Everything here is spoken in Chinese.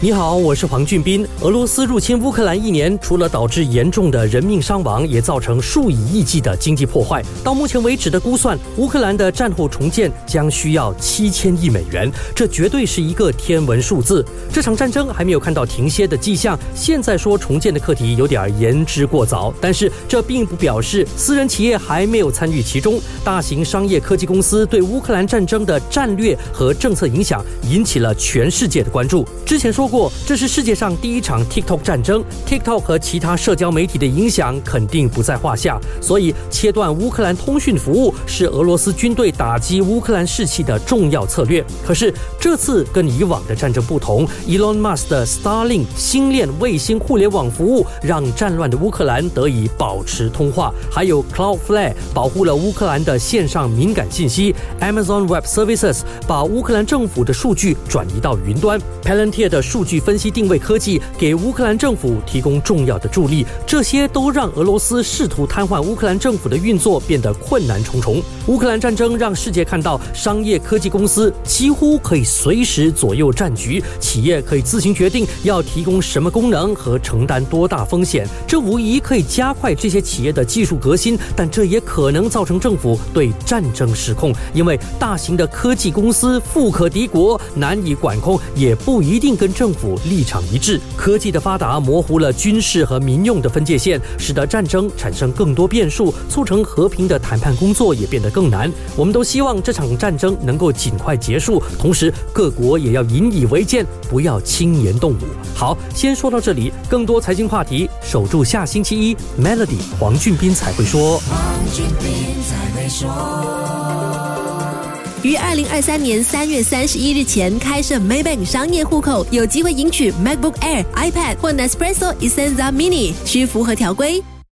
你好，我是黄俊斌。俄罗斯入侵乌克兰一年，除了导致严重的人命伤亡，也造成数以亿计的经济破坏。到目前为止的估算，乌克兰的战后重建将需要七千亿美元，这绝对是一个天文数字。这场战争还没有看到停歇的迹象，现在说重建的课题有点言之过早。但是这并不表示私人企业还没有参与其中。大型商业科技公司对乌克兰战争的战略和政策影响引起了全世界的关注。之前说。不过，这是世界上第一场 TikTok 战争，TikTok 和其他社交媒体的影响肯定不在话下，所以切断乌克兰通讯服务是俄罗斯军队打击乌克兰士气的重要策略。可是这次跟以往的战争不同，Elon Musk 的 Starlink 星链卫星互联网服务让战乱的乌克兰得以保持通话，还有 Cloudflare 保护了乌克兰的线上敏感信息，Amazon Web Services 把乌克兰政府的数据转移到云端，Palantir 的数。数据分析定位科技给乌克兰政府提供重要的助力，这些都让俄罗斯试图瘫痪乌克兰政府的运作变得困难重重。乌克兰战争让世界看到，商业科技公司几乎可以随时左右战局，企业可以自行决定要提供什么功能和承担多大风险。这无疑可以加快这些企业的技术革新，但这也可能造成政府对战争失控，因为大型的科技公司富可敌国，难以管控，也不一定跟政。政府立场一致，科技的发达模糊了军事和民用的分界线，使得战争产生更多变数，促成和平的谈判工作也变得更难。我们都希望这场战争能够尽快结束，同时各国也要引以为戒，不要轻言动武。好，先说到这里，更多财经话题，守住下星期一，Melody 黄俊斌才会说。于二零二三年三月三十一日前开设 Maybank 商业户口，有机会赢取 MacBook Air、iPad 或 Nespresso Essenza Mini，需符合条规。